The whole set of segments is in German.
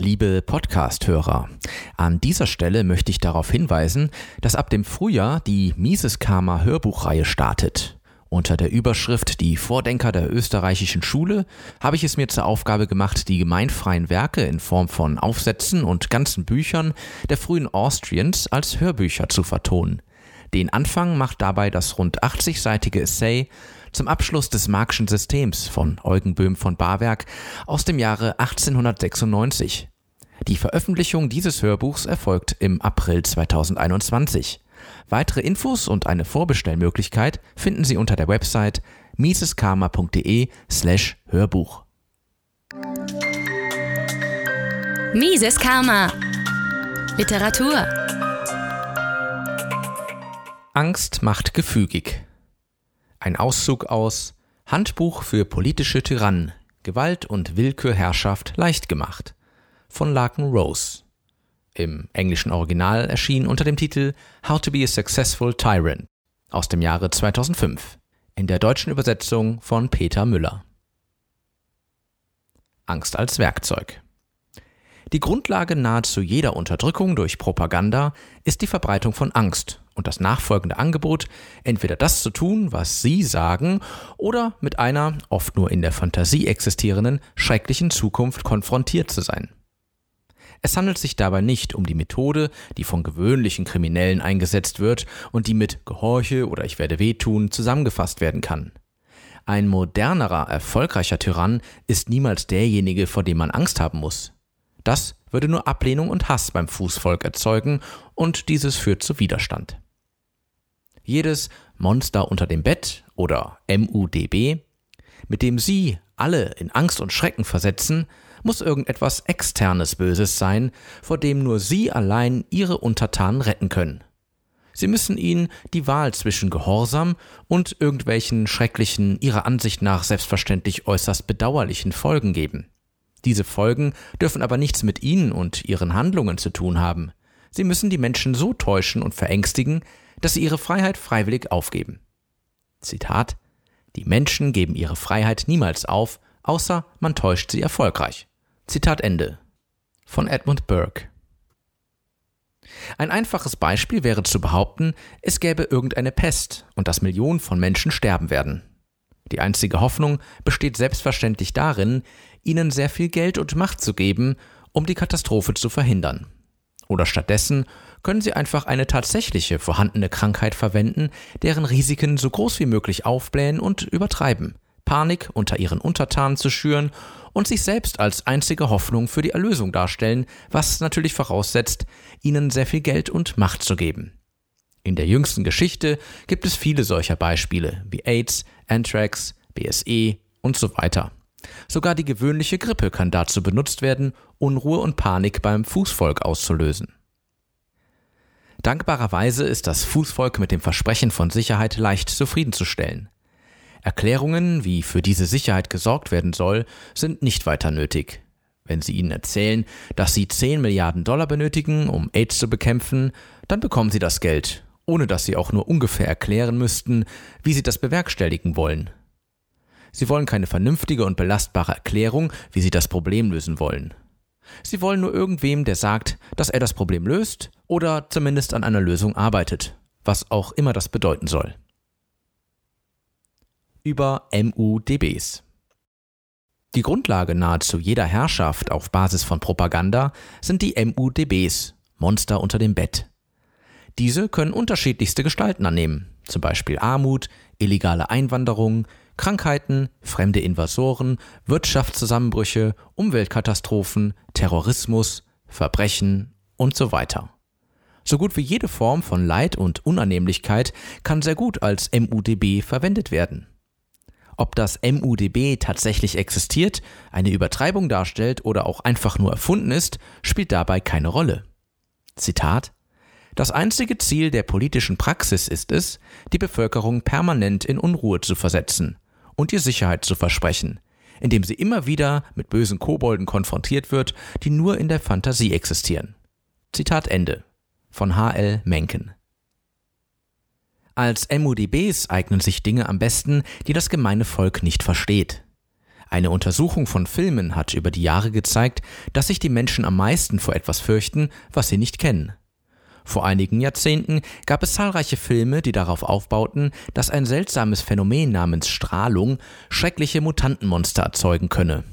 Liebe Podcast-Hörer, an dieser Stelle möchte ich darauf hinweisen, dass ab dem Frühjahr die Mises Karma Hörbuchreihe startet. Unter der Überschrift Die Vordenker der österreichischen Schule habe ich es mir zur Aufgabe gemacht, die gemeinfreien Werke in Form von Aufsätzen und ganzen Büchern der frühen Austrians als Hörbücher zu vertonen. Den Anfang macht dabei das rund 80-seitige Essay zum Abschluss des Marxischen Systems von Eugen Böhm von Barwerk aus dem Jahre 1896. Die Veröffentlichung dieses Hörbuchs erfolgt im April 2021. Weitere Infos und eine Vorbestellmöglichkeit finden Sie unter der Website miseskarma.de slash Hörbuch. Mises Karma Literatur Angst macht gefügig. Ein Auszug aus Handbuch für politische Tyrannen Gewalt und Willkürherrschaft leicht gemacht von Larkin Rose im englischen Original erschien unter dem Titel How to be a Successful Tyrant aus dem Jahre 2005, in der deutschen Übersetzung von Peter Müller. Angst als Werkzeug. Die Grundlage nahezu jeder Unterdrückung durch Propaganda ist die Verbreitung von Angst und das nachfolgende Angebot, entweder das zu tun, was Sie sagen, oder mit einer, oft nur in der Fantasie existierenden, schrecklichen Zukunft konfrontiert zu sein. Es handelt sich dabei nicht um die Methode, die von gewöhnlichen Kriminellen eingesetzt wird und die mit Gehorche oder ich werde wehtun zusammengefasst werden kann. Ein modernerer, erfolgreicher Tyrann ist niemals derjenige, vor dem man Angst haben muss. Das würde nur Ablehnung und Hass beim Fußvolk erzeugen und dieses führt zu Widerstand. Jedes Monster unter dem Bett oder MUDB, mit dem Sie alle in Angst und Schrecken versetzen, muss irgendetwas externes Böses sein, vor dem nur Sie allein Ihre Untertanen retten können. Sie müssen ihnen die Wahl zwischen Gehorsam und irgendwelchen schrecklichen, ihrer Ansicht nach selbstverständlich äußerst bedauerlichen Folgen geben. Diese Folgen dürfen aber nichts mit Ihnen und Ihren Handlungen zu tun haben. Sie müssen die Menschen so täuschen und verängstigen, dass sie ihre Freiheit freiwillig aufgeben. Zitat Die Menschen geben ihre Freiheit niemals auf, außer man täuscht sie erfolgreich. Zitat Ende. Von Edmund Burke. Ein einfaches Beispiel wäre zu behaupten, es gäbe irgendeine Pest und dass Millionen von Menschen sterben werden. Die einzige Hoffnung besteht selbstverständlich darin, ihnen sehr viel Geld und Macht zu geben, um die Katastrophe zu verhindern. Oder stattdessen können sie einfach eine tatsächliche vorhandene Krankheit verwenden, deren Risiken so groß wie möglich aufblähen und übertreiben, Panik unter ihren Untertanen zu schüren und sich selbst als einzige Hoffnung für die Erlösung darstellen, was natürlich voraussetzt, ihnen sehr viel Geld und Macht zu geben. In der jüngsten Geschichte gibt es viele solcher Beispiele wie AIDS, Anthrax, BSE und so weiter. Sogar die gewöhnliche Grippe kann dazu benutzt werden, Unruhe und Panik beim Fußvolk auszulösen. Dankbarerweise ist das Fußvolk mit dem Versprechen von Sicherheit leicht zufriedenzustellen. Erklärungen, wie für diese Sicherheit gesorgt werden soll, sind nicht weiter nötig. Wenn Sie ihnen erzählen, dass Sie 10 Milliarden Dollar benötigen, um AIDS zu bekämpfen, dann bekommen Sie das Geld, ohne dass Sie auch nur ungefähr erklären müssten, wie Sie das bewerkstelligen wollen. Sie wollen keine vernünftige und belastbare Erklärung, wie Sie das Problem lösen wollen. Sie wollen nur irgendwem, der sagt, dass er das Problem löst oder zumindest an einer Lösung arbeitet, was auch immer das bedeuten soll über MUDBs. Die Grundlage nahezu jeder Herrschaft auf Basis von Propaganda sind die MUDBs, Monster unter dem Bett. Diese können unterschiedlichste Gestalten annehmen, zum Beispiel Armut, illegale Einwanderung, Krankheiten, fremde Invasoren, Wirtschaftszusammenbrüche, Umweltkatastrophen, Terrorismus, Verbrechen und so weiter. So gut wie jede Form von Leid und Unannehmlichkeit kann sehr gut als MUDB verwendet werden. Ob das MUDB tatsächlich existiert, eine Übertreibung darstellt oder auch einfach nur erfunden ist, spielt dabei keine Rolle. Zitat Das einzige Ziel der politischen Praxis ist es, die Bevölkerung permanent in Unruhe zu versetzen und ihr Sicherheit zu versprechen, indem sie immer wieder mit bösen Kobolden konfrontiert wird, die nur in der Fantasie existieren. Zitat Ende von H.L. Mencken als MUDBs eignen sich Dinge am besten, die das gemeine Volk nicht versteht. Eine Untersuchung von Filmen hat über die Jahre gezeigt, dass sich die Menschen am meisten vor etwas fürchten, was sie nicht kennen. Vor einigen Jahrzehnten gab es zahlreiche Filme, die darauf aufbauten, dass ein seltsames Phänomen namens Strahlung schreckliche Mutantenmonster erzeugen könne.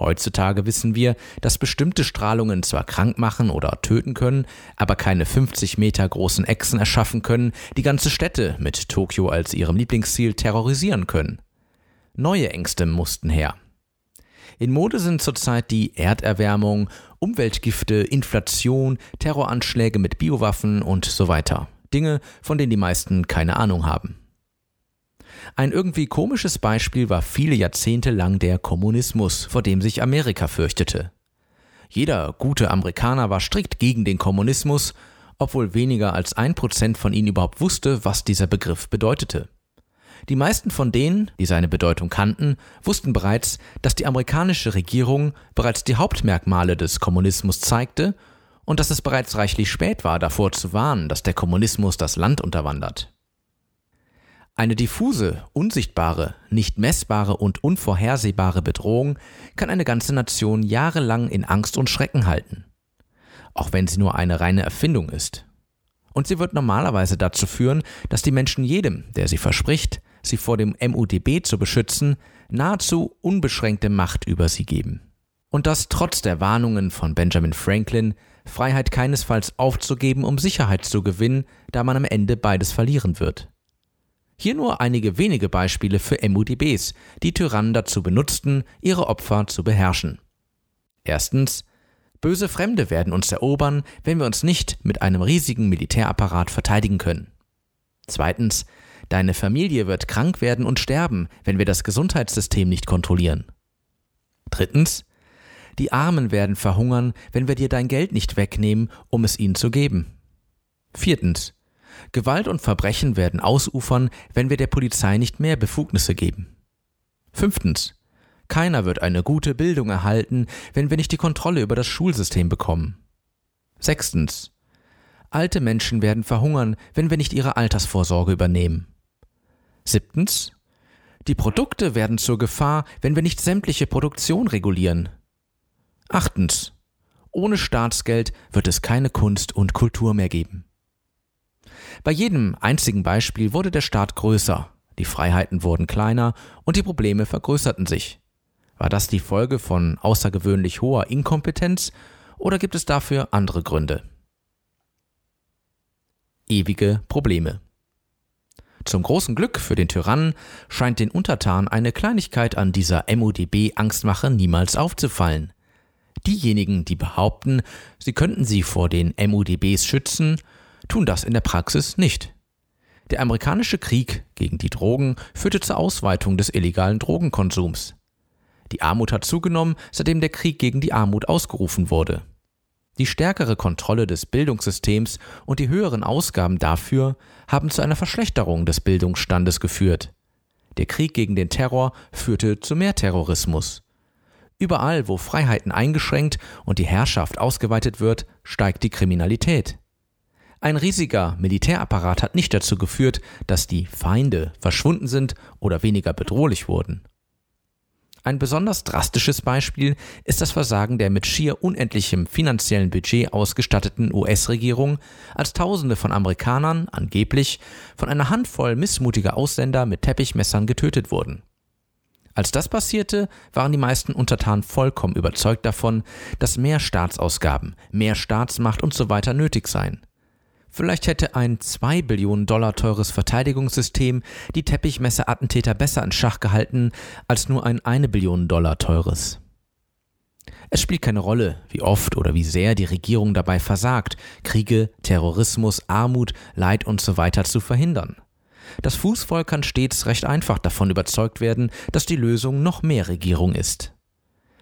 Heutzutage wissen wir, dass bestimmte Strahlungen zwar krank machen oder töten können, aber keine 50 Meter großen Echsen erschaffen können, die ganze Städte mit Tokio als ihrem Lieblingsziel terrorisieren können. Neue Ängste mussten her. In Mode sind zurzeit die Erderwärmung, Umweltgifte, Inflation, Terroranschläge mit Biowaffen und so weiter. Dinge, von denen die meisten keine Ahnung haben. Ein irgendwie komisches Beispiel war viele Jahrzehnte lang der Kommunismus, vor dem sich Amerika fürchtete. Jeder gute Amerikaner war strikt gegen den Kommunismus, obwohl weniger als ein Prozent von ihnen überhaupt wusste, was dieser Begriff bedeutete. Die meisten von denen, die seine Bedeutung kannten, wussten bereits, dass die amerikanische Regierung bereits die Hauptmerkmale des Kommunismus zeigte und dass es bereits reichlich spät war, davor zu warnen, dass der Kommunismus das Land unterwandert. Eine diffuse, unsichtbare, nicht messbare und unvorhersehbare Bedrohung kann eine ganze Nation jahrelang in Angst und Schrecken halten, auch wenn sie nur eine reine Erfindung ist. Und sie wird normalerweise dazu führen, dass die Menschen jedem, der sie verspricht, sie vor dem MUDB zu beschützen, nahezu unbeschränkte Macht über sie geben. Und das trotz der Warnungen von Benjamin Franklin, Freiheit keinesfalls aufzugeben, um Sicherheit zu gewinnen, da man am Ende beides verlieren wird. Hier nur einige wenige Beispiele für MUDBs, die Tyrannen dazu benutzten, ihre Opfer zu beherrschen. Erstens, böse Fremde werden uns erobern, wenn wir uns nicht mit einem riesigen Militärapparat verteidigen können. Zweitens, deine Familie wird krank werden und sterben, wenn wir das Gesundheitssystem nicht kontrollieren. Drittens, die Armen werden verhungern, wenn wir dir dein Geld nicht wegnehmen, um es ihnen zu geben. Viertens, Gewalt und Verbrechen werden ausufern, wenn wir der Polizei nicht mehr Befugnisse geben. Fünftens. Keiner wird eine gute Bildung erhalten, wenn wir nicht die Kontrolle über das Schulsystem bekommen. Sechstens. Alte Menschen werden verhungern, wenn wir nicht ihre Altersvorsorge übernehmen. Siebtens. Die Produkte werden zur Gefahr, wenn wir nicht sämtliche Produktion regulieren. Achtens. Ohne Staatsgeld wird es keine Kunst und Kultur mehr geben. Bei jedem einzigen Beispiel wurde der Staat größer, die Freiheiten wurden kleiner und die Probleme vergrößerten sich. War das die Folge von außergewöhnlich hoher Inkompetenz oder gibt es dafür andere Gründe? Ewige Probleme. Zum großen Glück für den Tyrannen scheint den Untertanen eine Kleinigkeit an dieser MODB-Angstmache niemals aufzufallen. Diejenigen, die behaupten, sie könnten sie vor den MODBs schützen, tun das in der Praxis nicht. Der amerikanische Krieg gegen die Drogen führte zur Ausweitung des illegalen Drogenkonsums. Die Armut hat zugenommen, seitdem der Krieg gegen die Armut ausgerufen wurde. Die stärkere Kontrolle des Bildungssystems und die höheren Ausgaben dafür haben zu einer Verschlechterung des Bildungsstandes geführt. Der Krieg gegen den Terror führte zu mehr Terrorismus. Überall, wo Freiheiten eingeschränkt und die Herrschaft ausgeweitet wird, steigt die Kriminalität. Ein riesiger Militärapparat hat nicht dazu geführt, dass die Feinde verschwunden sind oder weniger bedrohlich wurden. Ein besonders drastisches Beispiel ist das Versagen der mit schier unendlichem finanziellen Budget ausgestatteten US-Regierung, als Tausende von Amerikanern angeblich von einer Handvoll missmutiger Ausländer mit Teppichmessern getötet wurden. Als das passierte, waren die meisten Untertanen vollkommen überzeugt davon, dass mehr Staatsausgaben, mehr Staatsmacht und so nötig seien. Vielleicht hätte ein 2 Billionen Dollar teures Verteidigungssystem die Teppichmesserattentäter besser in Schach gehalten als nur ein 1 Billion Dollar teures. Es spielt keine Rolle, wie oft oder wie sehr die Regierung dabei versagt, Kriege, Terrorismus, Armut, Leid und so zu verhindern. Das Fußvolk kann stets recht einfach davon überzeugt werden, dass die Lösung noch mehr Regierung ist.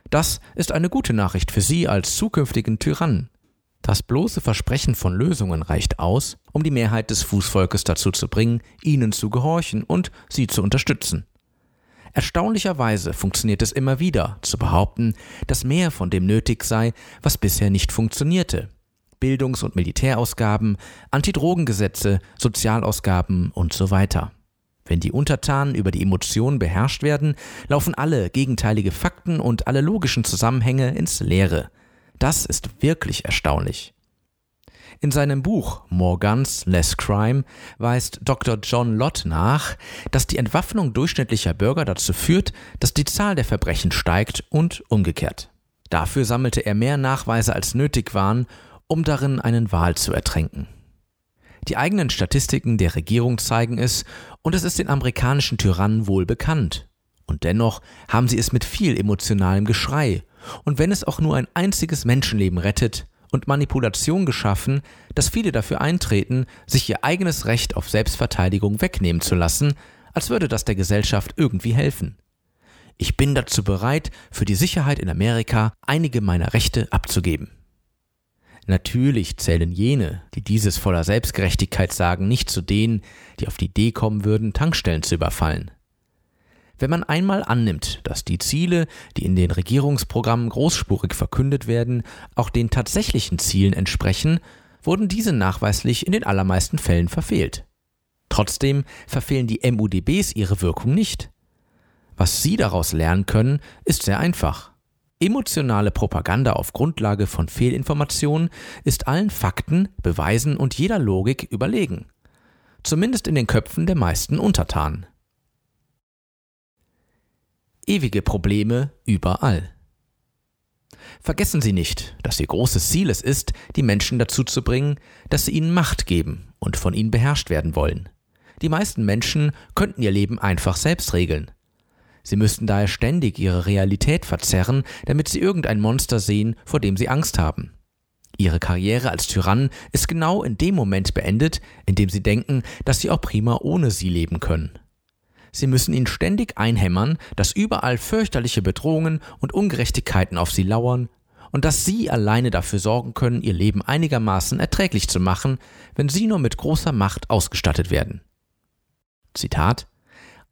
Das ist eine gute Nachricht für Sie als zukünftigen Tyrannen. Das bloße Versprechen von Lösungen reicht aus, um die Mehrheit des Fußvolkes dazu zu bringen, ihnen zu gehorchen und sie zu unterstützen. Erstaunlicherweise funktioniert es immer wieder, zu behaupten, dass mehr von dem nötig sei, was bisher nicht funktionierte. Bildungs- und Militärausgaben, Antidrogengesetze, Sozialausgaben und so weiter. Wenn die Untertanen über die Emotionen beherrscht werden, laufen alle gegenteilige Fakten und alle logischen Zusammenhänge ins Leere. Das ist wirklich erstaunlich. In seinem Buch More Guns, Less Crime weist Dr. John Lott nach, dass die Entwaffnung durchschnittlicher Bürger dazu führt, dass die Zahl der Verbrechen steigt und umgekehrt. Dafür sammelte er mehr Nachweise als nötig waren, um darin einen Wahl zu ertränken. Die eigenen Statistiken der Regierung zeigen es, und es ist den amerikanischen Tyrannen wohl bekannt. Und dennoch haben sie es mit viel emotionalem Geschrei, und wenn es auch nur ein einziges Menschenleben rettet, und Manipulation geschaffen, dass viele dafür eintreten, sich ihr eigenes Recht auf Selbstverteidigung wegnehmen zu lassen, als würde das der Gesellschaft irgendwie helfen. Ich bin dazu bereit, für die Sicherheit in Amerika einige meiner Rechte abzugeben. Natürlich zählen jene, die dieses voller Selbstgerechtigkeit sagen, nicht zu denen, die auf die Idee kommen würden, Tankstellen zu überfallen. Wenn man einmal annimmt, dass die Ziele, die in den Regierungsprogrammen großspurig verkündet werden, auch den tatsächlichen Zielen entsprechen, wurden diese nachweislich in den allermeisten Fällen verfehlt. Trotzdem verfehlen die MUDBs ihre Wirkung nicht. Was Sie daraus lernen können, ist sehr einfach. Emotionale Propaganda auf Grundlage von Fehlinformationen ist allen Fakten, Beweisen und jeder Logik überlegen. Zumindest in den Köpfen der meisten Untertanen ewige Probleme überall. Vergessen Sie nicht, dass Ihr großes Ziel es ist, die Menschen dazu zu bringen, dass sie ihnen Macht geben und von ihnen beherrscht werden wollen. Die meisten Menschen könnten ihr Leben einfach selbst regeln. Sie müssten daher ständig ihre Realität verzerren, damit sie irgendein Monster sehen, vor dem sie Angst haben. Ihre Karriere als Tyrann ist genau in dem Moment beendet, in dem sie denken, dass sie auch prima ohne sie leben können. Sie müssen ihn ständig einhämmern, dass überall fürchterliche Bedrohungen und Ungerechtigkeiten auf sie lauern und dass sie alleine dafür sorgen können, ihr Leben einigermaßen erträglich zu machen, wenn sie nur mit großer Macht ausgestattet werden. Zitat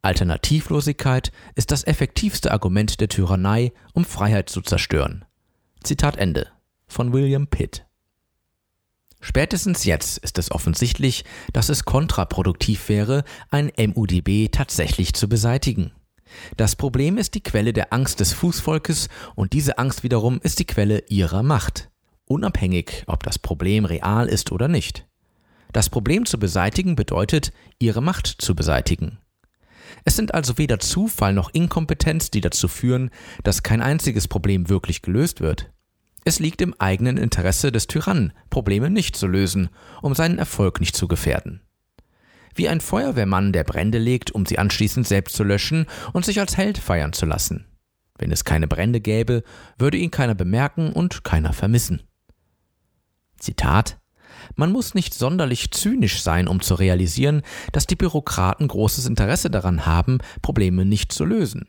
Alternativlosigkeit ist das effektivste Argument der Tyrannei, um Freiheit zu zerstören. Zitat Ende von William Pitt. Spätestens jetzt ist es offensichtlich, dass es kontraproduktiv wäre, ein MUDB tatsächlich zu beseitigen. Das Problem ist die Quelle der Angst des Fußvolkes und diese Angst wiederum ist die Quelle ihrer Macht, unabhängig ob das Problem real ist oder nicht. Das Problem zu beseitigen bedeutet, ihre Macht zu beseitigen. Es sind also weder Zufall noch Inkompetenz, die dazu führen, dass kein einziges Problem wirklich gelöst wird. Es liegt im eigenen Interesse des Tyrannen, Probleme nicht zu lösen, um seinen Erfolg nicht zu gefährden. Wie ein Feuerwehrmann, der Brände legt, um sie anschließend selbst zu löschen und sich als Held feiern zu lassen. Wenn es keine Brände gäbe, würde ihn keiner bemerken und keiner vermissen. Zitat Man muss nicht sonderlich zynisch sein, um zu realisieren, dass die Bürokraten großes Interesse daran haben, Probleme nicht zu lösen.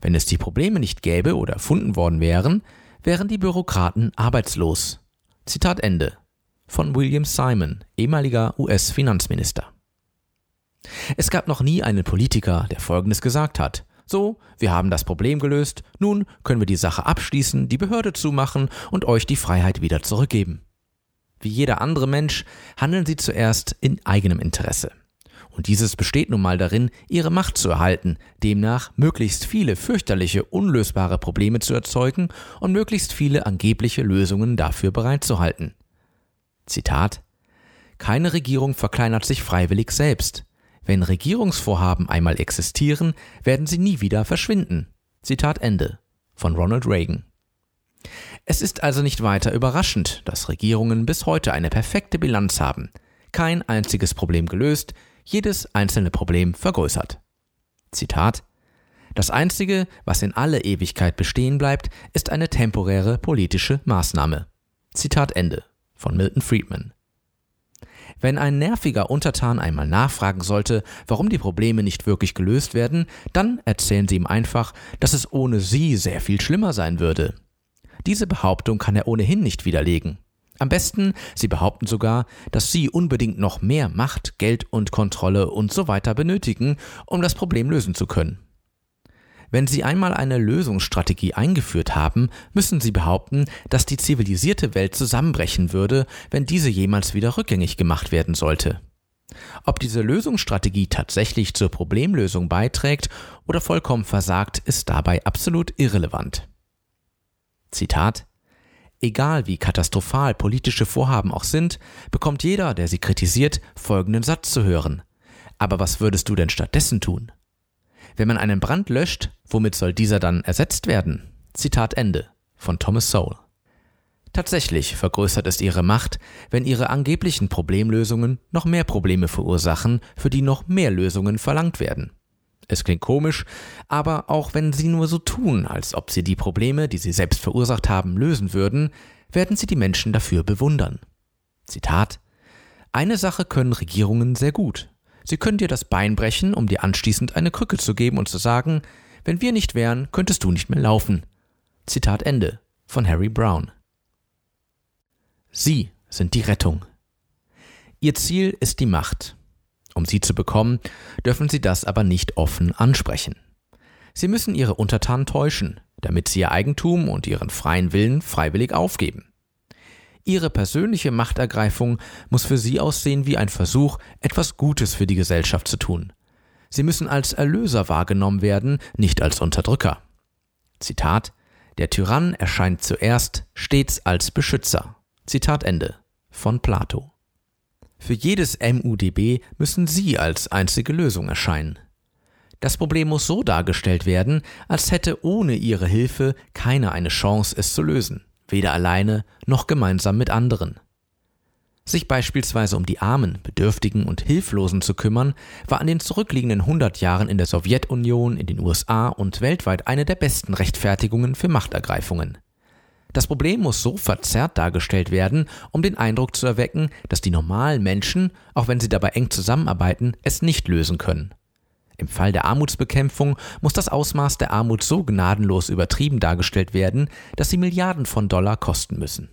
Wenn es die Probleme nicht gäbe oder erfunden worden wären, wären die Bürokraten arbeitslos. Zitat Ende von William Simon, ehemaliger US-Finanzminister. Es gab noch nie einen Politiker, der Folgendes gesagt hat. So, wir haben das Problem gelöst, nun können wir die Sache abschließen, die Behörde zumachen und euch die Freiheit wieder zurückgeben. Wie jeder andere Mensch handeln sie zuerst in eigenem Interesse. Und dieses besteht nun mal darin, ihre Macht zu erhalten, demnach möglichst viele fürchterliche, unlösbare Probleme zu erzeugen und möglichst viele angebliche Lösungen dafür bereitzuhalten. Zitat Keine Regierung verkleinert sich freiwillig selbst. Wenn Regierungsvorhaben einmal existieren, werden sie nie wieder verschwinden. Zitat Ende von Ronald Reagan. Es ist also nicht weiter überraschend, dass Regierungen bis heute eine perfekte Bilanz haben. Kein einziges Problem gelöst, jedes einzelne Problem vergrößert. Zitat Das Einzige, was in alle Ewigkeit bestehen bleibt, ist eine temporäre politische Maßnahme. Zitat Ende von Milton Friedman. Wenn ein nerviger Untertan einmal nachfragen sollte, warum die Probleme nicht wirklich gelöst werden, dann erzählen sie ihm einfach, dass es ohne sie sehr viel schlimmer sein würde. Diese Behauptung kann er ohnehin nicht widerlegen. Am besten, sie behaupten sogar, dass sie unbedingt noch mehr Macht, Geld und Kontrolle und so weiter benötigen, um das Problem lösen zu können. Wenn Sie einmal eine Lösungsstrategie eingeführt haben, müssen Sie behaupten, dass die zivilisierte Welt zusammenbrechen würde, wenn diese jemals wieder rückgängig gemacht werden sollte. Ob diese Lösungsstrategie tatsächlich zur Problemlösung beiträgt oder vollkommen versagt, ist dabei absolut irrelevant. Zitat Egal wie katastrophal politische Vorhaben auch sind, bekommt jeder, der sie kritisiert, folgenden Satz zu hören. Aber was würdest du denn stattdessen tun? Wenn man einen Brand löscht, womit soll dieser dann ersetzt werden? Zitat Ende von Thomas Sowell. Tatsächlich vergrößert es ihre Macht, wenn ihre angeblichen Problemlösungen noch mehr Probleme verursachen, für die noch mehr Lösungen verlangt werden. Es klingt komisch, aber auch wenn sie nur so tun, als ob sie die Probleme, die sie selbst verursacht haben, lösen würden, werden sie die Menschen dafür bewundern. Zitat Eine Sache können Regierungen sehr gut. Sie können dir das Bein brechen, um dir anschließend eine Krücke zu geben und zu sagen, wenn wir nicht wären, könntest du nicht mehr laufen. Zitat Ende von Harry Brown. Sie sind die Rettung. Ihr Ziel ist die Macht. Um sie zu bekommen, dürfen sie das aber nicht offen ansprechen. Sie müssen ihre Untertanen täuschen, damit sie ihr Eigentum und ihren freien Willen freiwillig aufgeben. Ihre persönliche Machtergreifung muss für sie aussehen wie ein Versuch, etwas Gutes für die Gesellschaft zu tun. Sie müssen als Erlöser wahrgenommen werden, nicht als Unterdrücker. Zitat Der Tyrann erscheint zuerst stets als Beschützer. Zitat Ende von Plato. Für jedes MUDB müssen Sie als einzige Lösung erscheinen. Das Problem muss so dargestellt werden, als hätte ohne Ihre Hilfe keiner eine Chance, es zu lösen, weder alleine noch gemeinsam mit anderen. Sich beispielsweise um die Armen, Bedürftigen und Hilflosen zu kümmern, war an den zurückliegenden 100 Jahren in der Sowjetunion, in den USA und weltweit eine der besten Rechtfertigungen für Machtergreifungen. Das Problem muss so verzerrt dargestellt werden, um den Eindruck zu erwecken, dass die normalen Menschen, auch wenn sie dabei eng zusammenarbeiten, es nicht lösen können. Im Fall der Armutsbekämpfung muss das Ausmaß der Armut so gnadenlos übertrieben dargestellt werden, dass sie Milliarden von Dollar kosten müssen.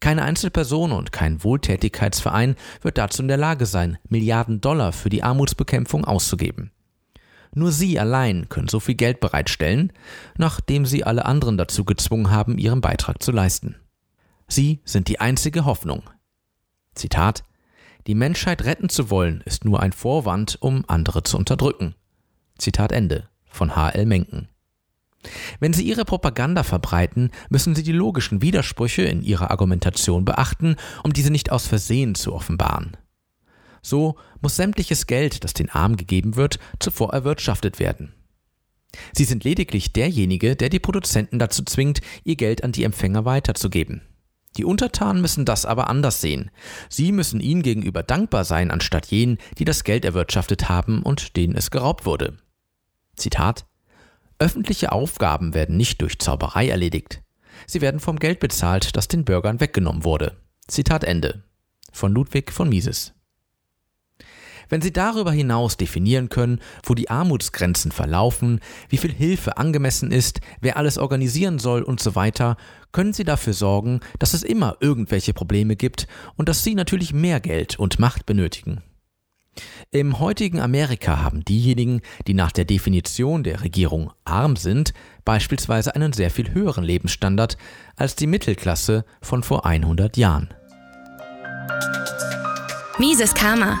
Keine Einzelperson und kein Wohltätigkeitsverein wird dazu in der Lage sein, Milliarden Dollar für die Armutsbekämpfung auszugeben. Nur sie allein können so viel Geld bereitstellen, nachdem sie alle anderen dazu gezwungen haben, ihren Beitrag zu leisten. Sie sind die einzige Hoffnung. Zitat Die Menschheit retten zu wollen, ist nur ein Vorwand, um andere zu unterdrücken. Zitat Ende von H.L. Mencken. Wenn Sie Ihre Propaganda verbreiten, müssen Sie die logischen Widersprüche in Ihrer Argumentation beachten, um diese nicht aus Versehen zu offenbaren. So muss sämtliches Geld, das den Armen gegeben wird, zuvor erwirtschaftet werden. Sie sind lediglich derjenige, der die Produzenten dazu zwingt, ihr Geld an die Empfänger weiterzugeben. Die Untertanen müssen das aber anders sehen. Sie müssen ihnen gegenüber dankbar sein, anstatt jenen, die das Geld erwirtschaftet haben und denen es geraubt wurde. Zitat Öffentliche Aufgaben werden nicht durch Zauberei erledigt. Sie werden vom Geld bezahlt, das den Bürgern weggenommen wurde. Zitat Ende. Von Ludwig von Mises. Wenn Sie darüber hinaus definieren können, wo die Armutsgrenzen verlaufen, wie viel Hilfe angemessen ist, wer alles organisieren soll und so weiter, können Sie dafür sorgen, dass es immer irgendwelche Probleme gibt und dass Sie natürlich mehr Geld und Macht benötigen. Im heutigen Amerika haben diejenigen, die nach der Definition der Regierung arm sind, beispielsweise einen sehr viel höheren Lebensstandard als die Mittelklasse von vor 100 Jahren. Mises Karma,